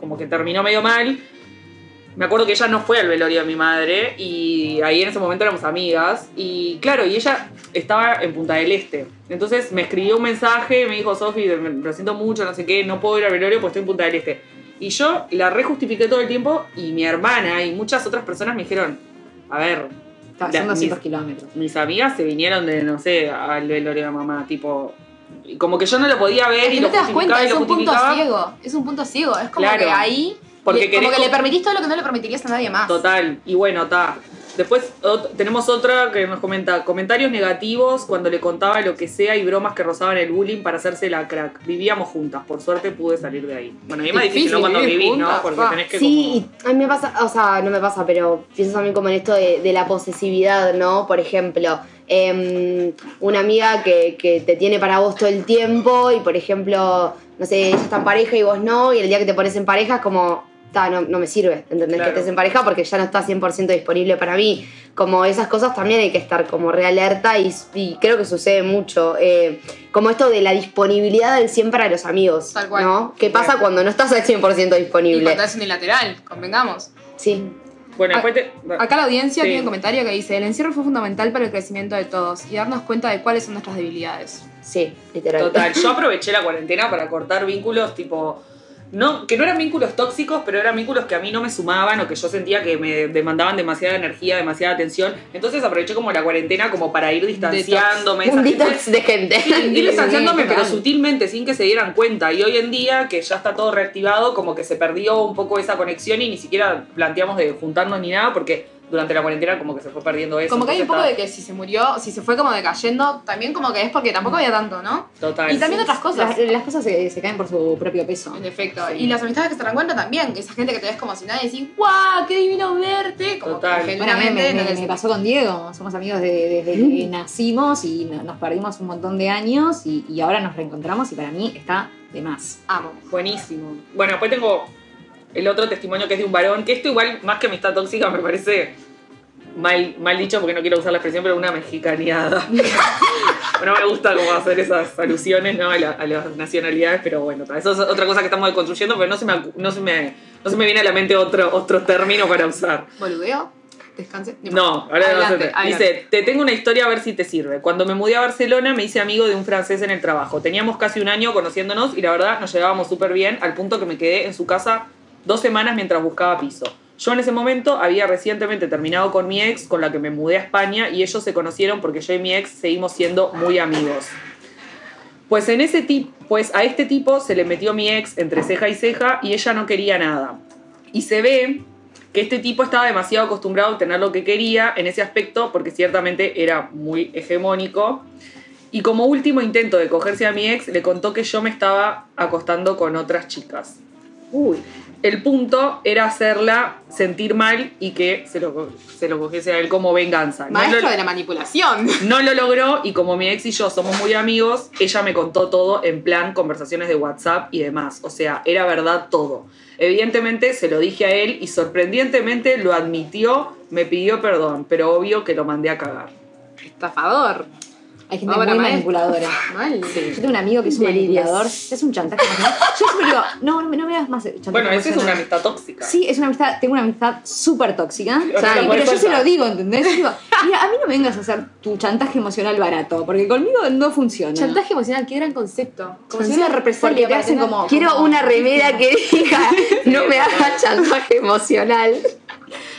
como que terminó medio mal. Me acuerdo que ella no fue al velorio de mi madre y ahí en ese momento éramos amigas. Y claro, y ella estaba en Punta del Este. Entonces me escribió un mensaje, me dijo, Sofi, lo siento mucho, no sé qué, no puedo ir al velorio porque estoy en Punta del Este. Y yo la rejustifiqué todo el tiempo y mi hermana y muchas otras personas me dijeron, a ver, Estaba haciendo 200 mis- kilómetros. mis amigas se vinieron de, no sé, al velorio de mamá, tipo... Como que yo no lo podía ver Es y lo no te das cuenta, es un punto ciego. Es un punto ciego. Es como Claro. que ahí. Porque le- como que le permitís todo lo que no le permitirías a nadie más. Total, y bueno, está. Después ot- tenemos otra que nos comenta comentarios negativos cuando le contaba lo que sea y bromas que rozaban el bullying para hacerse la crack. Vivíamos juntas, por suerte pude salir de ahí. Bueno, a mí es más difícil, Difícil ¿no? Cuando vivís, ¿no? Porque pa. tenés que Sí, a mí me pasa, o sea, no me pasa, pero pienso también como en esto de, de la posesividad, ¿no? Por ejemplo, em, una amiga que, que te tiene para vos todo el tiempo y, por ejemplo, no sé, ella está en pareja y vos no, y el día que te pones en pareja es como, ta, no, no me sirve, ¿entendés? Claro. Que estés en pareja porque ya no está 100% disponible para mí. Como esas cosas también hay que estar como re alerta y, y creo que sucede mucho. eh, como esto de la disponibilidad del 100 para los amigos, Tal cual. ¿no? ¿Qué pasa Bueno. cuando no estás al 100% Y disponible? cuando es unilateral, convengamos. Sí. Bueno, Ah, después te... Acá la audiencia Sí. tiene un comentario que dice: El encierro fue fundamental para el crecimiento de todos y darnos cuenta de cuáles son nuestras debilidades. Sí, literal. Total, yo [laughs] aproveché la cuarentena para cortar vínculos tipo... No, que no eran vínculos tóxicos, pero eran vínculos que a mí no me sumaban o que yo sentía que me demandaban demasiada energía, demasiada atención. Entonces aproveché como la cuarentena como para ir distanciándome. Un Esa gente- detox de gente. Sí, ir distanciándome, pero sutilmente, sin que se dieran cuenta. Y hoy en día, que ya está todo reactivado, como que se perdió un poco esa conexión y ni siquiera planteamos de juntarnos ni nada, porque durante la cuarentena como que se fue perdiendo eso. Como que hay un poco de que si se murió, si se fue como decayendo, también como que es porque tampoco había tanto, ¿no? Total. Y también sí. otras cosas. Las, las cosas se, se caen por su propio peso. En efecto. Sí. Y las amistades que se reencuentran también. Esa gente que te ves como si nadie y decís, ¡guau! ¡Qué divino verte! Como Total. que Bueno, me, me- me pasó con Diego, somos amigos de- desde que [laughs] nacimos y no- nos perdimos un montón de años y, y ahora nos reencontramos y para mí está de más. amo. Buenísimo. Bueno, después tengo el otro testimonio que es de un varón, que esto igual, más que amistad tóxica, me parece mal, mal dicho porque no quiero usar la expresión, pero una mexicaneada. [laughs] no me gusta como hacer esas alusiones ¿no? a, la- a las nacionalidades, pero bueno, eso es otra cosa que estamos construyendo, pero no se me, no se me, no se me viene a la mente otro, otro término para usar. ¿Boludeo? ¿Descanse? No, ahora no Adelante, adelante. Dice, te tengo una historia a ver si te sirve. Cuando me mudé a Barcelona me hice amigo de un francés en el trabajo. Teníamos casi un año conociéndonos y la verdad nos llevábamos súper bien al punto que me quedé en su casa dos semanas mientras buscaba piso. Yo en ese momento había recientemente terminado con mi ex con la que me mudé a España y ellos se conocieron porque yo y mi ex seguimos siendo muy amigos. Pues, en ese tip, pues a este tipo se le metió mi ex entre ceja y ceja y ella no quería nada. Y se ve que este tipo estaba demasiado acostumbrado a obtener lo que quería en ese aspecto porque ciertamente era muy hegemónico. Y como último intento de cogerse a mi ex, le contó que yo me estaba acostando con otras chicas. Uy, el punto era hacerla sentir mal y que se lo, se lo cogiese a él como venganza. No Maestro lo- de la manipulación. [laughs] no lo logró y como mi ex y yo somos muy amigos, ella me contó todo en plan conversaciones de WhatsApp y demás. O sea, era verdad todo. Evidentemente se lo dije a él y sorprendentemente lo admitió, me pidió perdón, pero obvio que lo mandé a cagar. Estafador. Hay gente Obra muy maestra. manipuladora. Mal. Yo tengo un amigo que es un Delirios. manipulador, es un chantaje emocional. Yo siempre digo, no, no me, no me hagas más chantaje Bueno, esa es una amistad tóxica. Sí, es una amistad, tengo una amistad súper tóxica. O sea, pero yo se lo digo, ¿entendés? Yo digo, [laughs] mira, a mí no me vengas a hacer tu chantaje emocional barato, porque conmigo no funciona. Chantaje emocional, qué gran concepto. Como si una represalia. porque te hacen como- Quiero una remera que [laughs] diga, no me hagas chantaje emocional.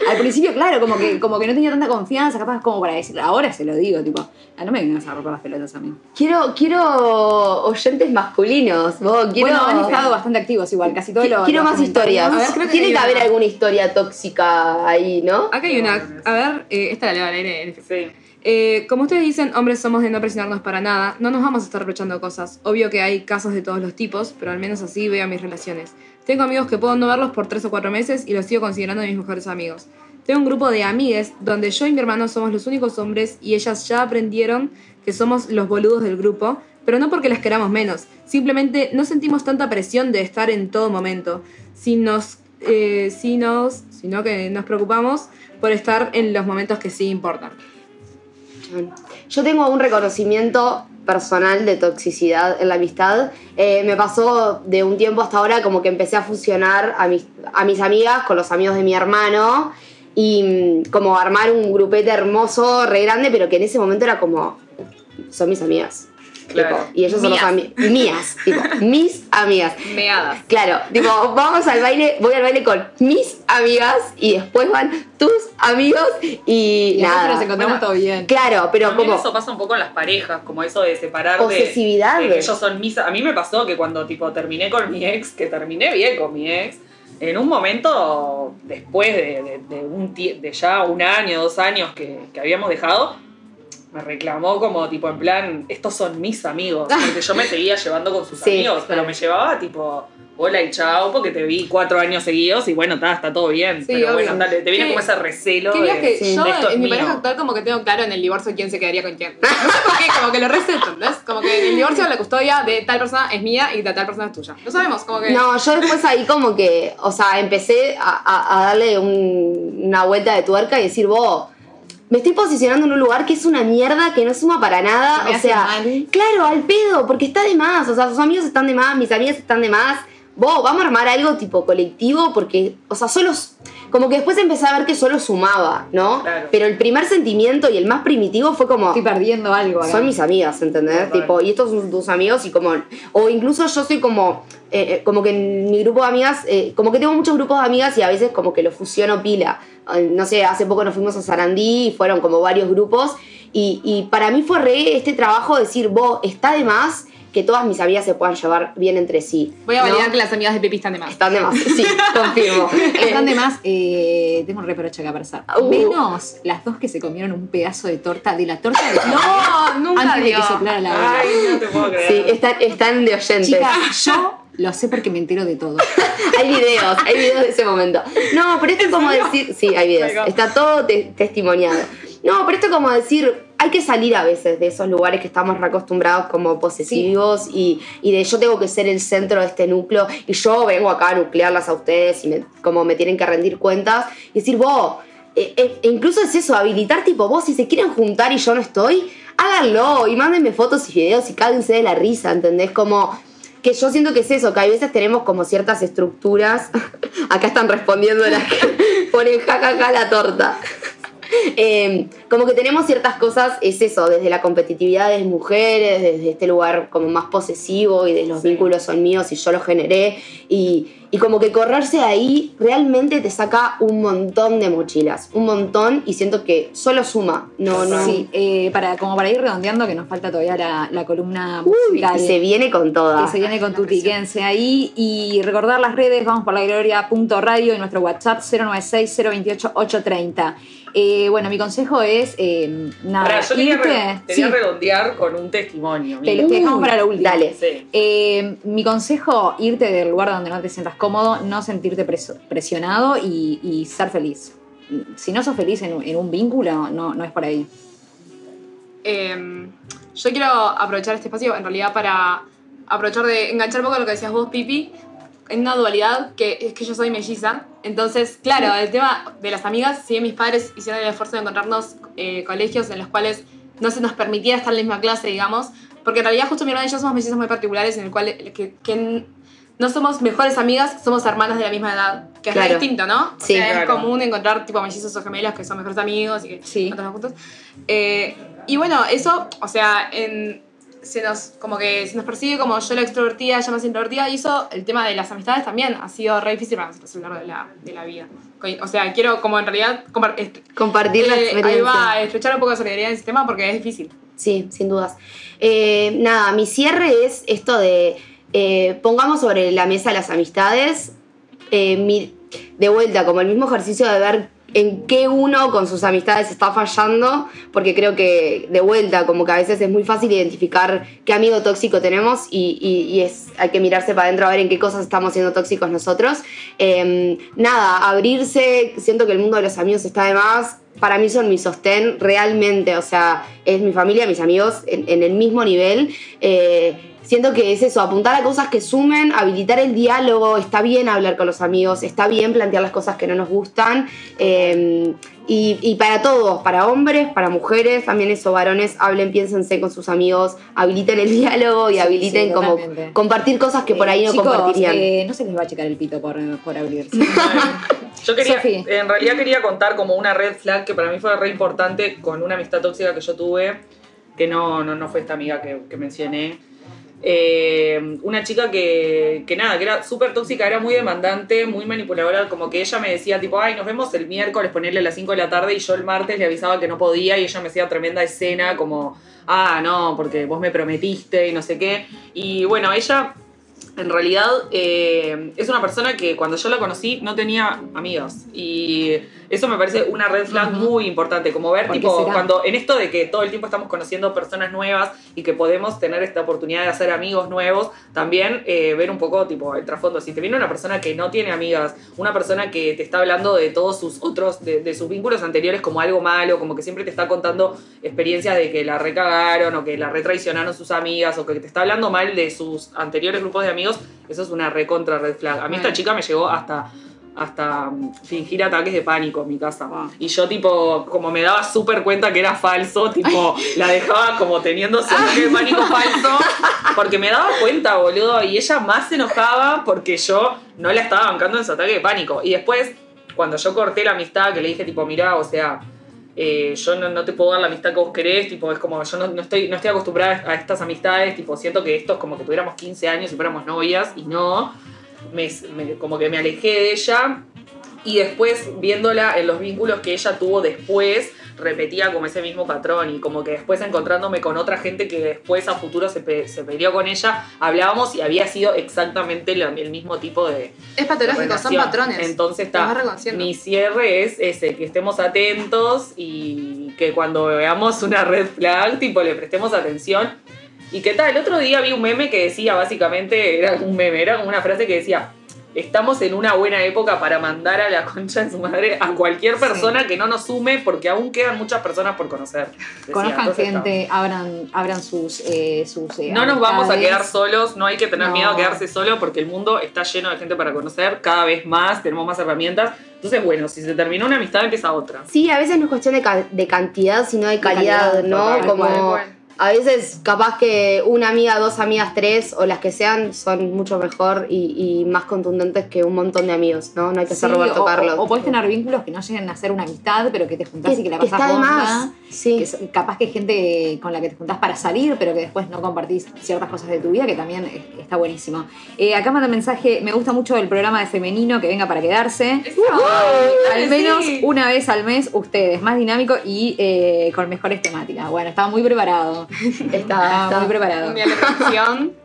Al principio, claro, como que, como que no tenía tanta confianza, capaz como para decir, ahora se lo digo, tipo, ah, no me vengas a romper las pelotas a mí. Quiero, quiero oyentes masculinos. vos, quiero, Bueno, han estado bastante activos igual, casi todos los quiero los más historias. A ver, creo que Tiene que una. haber alguna historia tóxica ahí, ¿no? Acá hay una. A ver, eh, esta la leo al aire. en efecto. Sí. Eh, como ustedes dicen, hombres somos de no presionarnos para nada, no nos vamos a estar reprochando cosas. Obvio que hay casos de todos los tipos, pero al menos así veo mis relaciones. Tengo amigos que puedo no verlos por tres o cuatro meses y los sigo considerando mis mejores amigos. Tengo un grupo de amigues donde yo y mi hermano somos los únicos hombres y ellas ya aprendieron que somos los boludos del grupo, pero no porque las queramos menos, simplemente no sentimos tanta presión de estar en todo momento. Si nos, eh, si nos, sino que nos preocupamos por estar en los momentos que sí importan. Yo tengo un reconocimiento personal de toxicidad en la amistad. Eh, me pasó de un tiempo hasta ahora como que empecé a fusionar a mis, a mis amigas con los amigos de mi hermano y mm, como armar un grupete hermoso, re grande, pero que en ese momento era como, son mis amigas. Claro. Tipo, y ellos son los Mías. amigos. Mías, tipo, [laughs] mis amigas. Meadas. Claro, tipo, vamos al baile, voy al baile con mis amigas y después van tus amigos y, Y nosotros nada. nos encontramos Bueno, todo bien. Claro, pero También como eso pasa un poco en las parejas, como eso de separar de- Posesividad. de ellos son mis. A mí me pasó que cuando tipo terminé con mi ex, que terminé bien con mi ex, en un momento después de, de- de un de ya un año, dos años que, que habíamos dejado, me reclamó como tipo en plan, estos son mis amigos, [laughs] porque yo me seguía llevando con sus Sí, amigos, pero me llevaba tipo hola y chao, porque te vi cuatro años seguidos y bueno, está, está todo bien, Sí, pero bueno, obvio. dale, te viene ¿Qué- como ese recelo Querías de, que Sí. yo de esto es en mi mío. pareja actual como que tengo claro en el divorcio quién se quedaría con quién. [laughs] No sé por qué, como que lo receto, ¿entendés? Como que el divorcio la custodia de tal persona es mía y de tal persona es tuya. Lo sabemos, como que... No, yo después ahí como que, o sea, empecé a, a- a darle un- una vuelta de tuerca y decir, vos, me estoy posicionando en un lugar que es una mierda, que no suma para nada, me o sea, mal. claro, al pedo, porque está de más, o sea, sus amigos están de más, mis amigas están de más, vos, vamos a armar algo tipo colectivo, porque, o sea, solo, como que después empecé a ver que solo sumaba, ¿no? Claro. Pero el primer sentimiento y el más primitivo fue como... Estoy perdiendo algo acá. Son mis amigas, ¿entendés? Total. Tipo, y estos son tus amigos y como... O incluso yo soy como... eh, eh, como que en mi grupo de amigas... eh, como que tengo muchos grupos de amigas y a veces como que lo fusiono pila. No sé, hace poco nos fuimos a Sarandí y fueron como varios grupos. Y, y para mí fue re este trabajo de decir, vos, está de más que todas mis amigas se puedan llevar bien entre sí. Voy a ¿no? validar que las amigas de Pepi están de más. Están de más, [laughs] sí, confirmo. Están de más, eh, tengo un reproche acá para hacer. Uh. Menos las dos que se comieron un pedazo de torta, de la torta de No, [laughs] nunca antes de que soplara la vela. Ay, no te puedo creer. Sí, están, están de oyentes. Chicas, yo lo sé porque me entero de todo. [laughs] hay videos, hay videos de ese momento. No, pero esto es como decir. Sí, hay videos. Está todo te- testimoniado. No, pero esto es como decir. Hay que salir a veces de esos lugares que estamos reacostumbrados como posesivos y, y de yo tengo que ser el centro de este núcleo y yo vengo acá a nuclearlas a ustedes y me- como me tienen que rendir cuentas y decir, vos, eh, eh, e incluso es eso, habilitar tipo, vos si se quieren juntar y yo no estoy, háganlo y mándenme fotos y videos y cáguense de la risa, ¿entendés? Como que yo siento que es eso, que a veces tenemos como ciertas estructuras. [laughs] Acá están respondiendo las que [laughs] ponen jajaja la torta. [laughs] Eh, como que tenemos ciertas cosas, es eso, desde la competitividad de mujeres, desde este lugar como más posesivo y de los vínculos son míos y yo los generé. Y, y como que correrse ahí realmente te saca un montón de mochilas, un montón y siento que solo suma, no, no. Sí, eh, para, como para ir redondeando, que nos falta todavía la, la columna Uy, y se viene con toda. que se viene con Tuti, quédense ahí. Y recordar las redes, vamos por la gloria.radio y nuestro WhatsApp 096-028-830. Eh, bueno, mi consejo es, eh, nada, yo quería, irte- re- quería sí, redondear con un testimonio. te, te dejamos para lo último. Dale. Sí. Eh, mi consejo, irte del lugar donde no te sientas cómodo, no sentirte preso- presionado y, y ser feliz. Si no sos feliz en, un- en un vínculo, no, no es por ahí. Eh, yo quiero aprovechar este espacio en realidad para aprovechar de enganchar un poco lo que decías vos, Pipi, en una dualidad que es que yo soy melliza. Entonces, claro, el tema de las amigas, si bien mis padres hicieron el esfuerzo de encontrarnos eh, colegios en los cuales no se nos permitiera estar en la misma clase, digamos, porque en realidad justo mi hermana y yo somos mellizas muy particulares en el cual eh, que, que no somos mejores amigas, somos hermanas de la misma edad, que es Claro. distinto, ¿no? Sí. o sea, Claro. es común encontrar tipo mellizos o gemelas que son mejores amigos y que Sí. juntos. Eh, y bueno, eso, o sea, en, se nos, como que se nos percibe como yo la extrovertida, ella más introvertida, y eso, el tema de las amistades también ha sido re difícil para nosotros a lo largo de la, de la vida. O sea, quiero como en realidad compar- Compartir la eh, experiencia. ahí va, estrechar un poco de solidaridad en el sistema porque es difícil. Sí, sin dudas. Eh, nada, mi cierre es esto de eh, pongamos sobre la mesa las amistades. eh, mi- de vuelta, como el mismo ejercicio de ver en qué uno con sus amistades está fallando, porque creo que de vuelta, como que a veces es muy fácil identificar qué amigo tóxico tenemos y, y- es, hay que mirarse para adentro a ver en qué cosas estamos siendo tóxicos nosotros. Eh, nada, abrirse, siento que el mundo de los amigos está de más. Para mí son mi sostén realmente, o sea, es mi familia, mis amigos en, en el mismo nivel. Eh, siento que es eso, apuntar a cosas que sumen, habilitar el diálogo, está bien hablar con los amigos, está bien plantear las cosas que no nos gustan. eh, y, y para todos, para hombres, para mujeres, también eso, varones, hablen, piénsense con sus amigos, habiliten el [laughs] diálogo y Sí, habiliten sí, como compartir cosas que por ahí no Chicos, compartirían. eh, no se les va a checar el pito por, por abrirse. [laughs] Yo quería, Sofi. en realidad quería contar como una red flag que para mí fue re importante con una amistad tóxica que yo tuve, que no, no, no fue esta amiga que, que mencioné. Eh, una chica que, que nada, que era súper tóxica, era muy demandante, muy manipuladora, como que ella me decía tipo, ay, nos vemos el miércoles, ponerle a las 5 de la tarde y yo el martes le avisaba que no podía y ella me hacía tremenda escena como, ah, no, porque vos me prometiste y no sé qué. Y bueno, ella en realidad eh, es una persona que cuando yo la conocí no tenía amigas. Y eso me parece una red flag muy importante, como ver ¿Por qué tipo será? cuando en esto de que todo el tiempo estamos conociendo personas nuevas y que podemos tener esta oportunidad de hacer amigos nuevos, también eh, ver un poco tipo el trasfondo, si te viene una persona que no tiene amigas, una persona que te está hablando de todos sus otros, de, de sus vínculos anteriores como algo malo, como que siempre te está contando experiencias de que la recagaron o que la retraicionaron sus amigas o que te está hablando mal de sus anteriores grupos de amigos, eso es una recontra red flag. A mí esta chica me llegó hasta hasta mm, fingir ataques de pánico en mi casa. Wow. Y yo, tipo, como me daba súper cuenta que era falso, tipo, la dejaba como teniendo ese ataque de pánico falso, porque me daba cuenta, boludo, y ella más se enojaba porque yo no la estaba bancando en su ataque de pánico. Y después, cuando yo corté la amistad, que le dije, tipo, mirá, o sea, eh, yo no, te puedo dar la amistad que vos querés, tipo, es como, yo no, no estoy, no estoy acostumbrada a estas amistades, tipo, siento que esto es como que tuviéramos 15 años y fuéramos novias, y no, me- como que me alejé de ella, y después viéndola en los vínculos que ella tuvo después, repetía como ese mismo patrón, y como que después encontrándome con otra gente que después a futuro se, pe- se peleó con ella, hablábamos y había sido exactamente lo- el mismo tipo de, Es patológico, son patrones. Entonces está. Mi cierre es ese, que estemos atentos y que cuando veamos una red flag, tipo, le prestemos atención. Y que tal, el otro día vi un meme que decía, básicamente, era un meme, era una frase que decía, estamos en una buena época para mandar a la concha de su madre a cualquier persona que no nos sume, porque aún quedan muchas personas por conocer. decía. Conozcan Entonces, gente, abran, abran sus... eh, sus eh, no nos vamos a quedar solos, no hay que tener No. miedo a quedarse solo porque el mundo está lleno de gente para conocer, cada vez más, tenemos más herramientas. Entonces, bueno, si se terminó una amistad, empieza otra. Sí, a veces no es cuestión de, ca- de cantidad, sino de calidad, calidad, ¿no? total. Como. A veces capaz que una amiga, dos amigas, tres o las que sean son mucho mejor y, y más contundentes que un montón de amigos, ¿no? No hay que ser Sí, Roberto o, Carlos. O, o podés tener vínculos que no lleguen a ser una amistad, pero que te juntás que, y que la pasás bomba. Sí. Que es- capaz que gente con la que te juntás para salir, pero que después no compartís ciertas cosas de tu vida, que también es- está buenísimo. Eh, acá manda un mensaje, me gusta mucho el programa de femenino que venga para quedarse. Al Sí. menos una vez al mes ustedes, más dinámico y eh, con mejores temáticas. Bueno, estaba muy preparado. [laughs] Está, está. muy preparado. Reflexión. [laughs]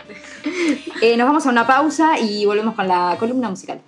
Eh, nos vamos a una pausa y volvemos con la columna musical.